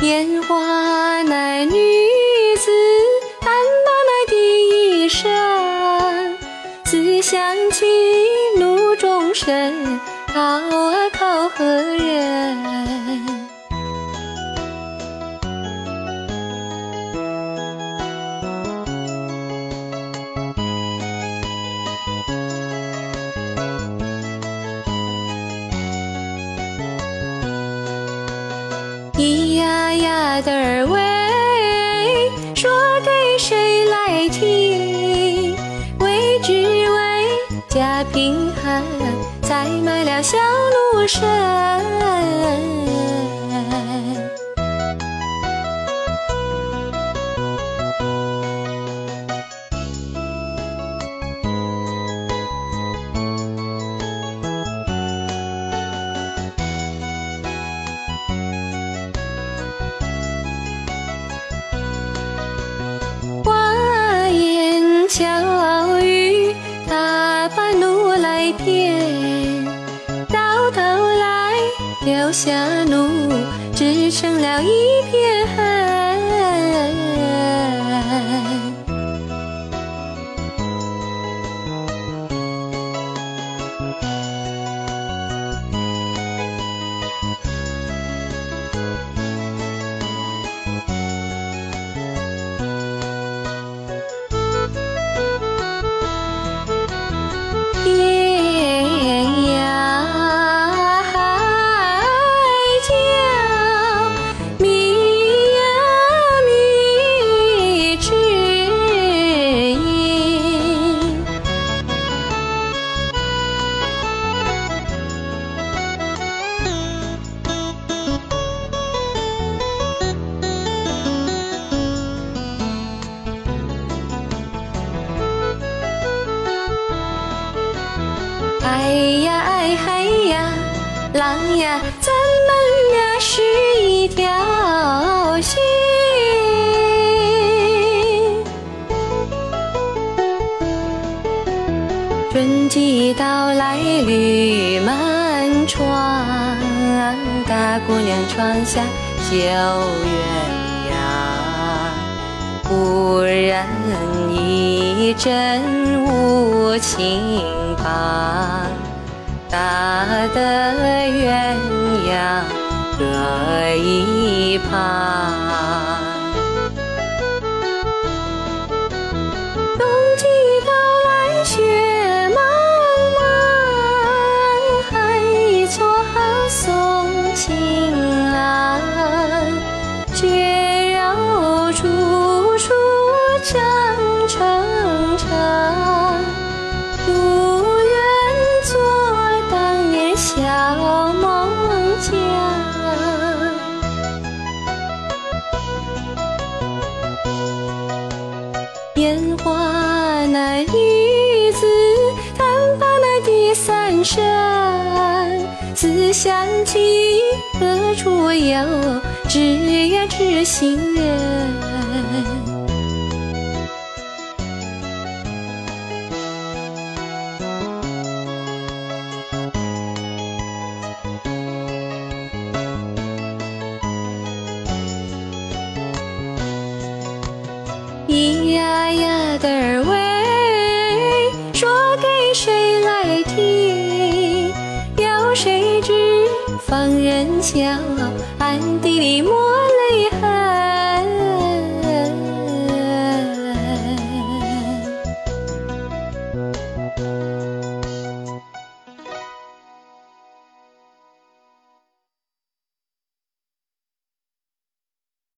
烟花那女子，单把那第一声，自相弃，怒中生，考啊考何人？的儿喂，说给谁来听？为只为家贫寒，才买了小奴身。他把奴来骗，到头来留下奴，只剩了一片恨。郎呀，咱们呀是一条心。春季到来绿满窗，大姑娘窗下绣鸳鸯。忽然一阵无情棒，打得各一旁。烟花那女子，叹罢那第三声，思乡起何处有？知呀知心人。放人笑，暗地里抹。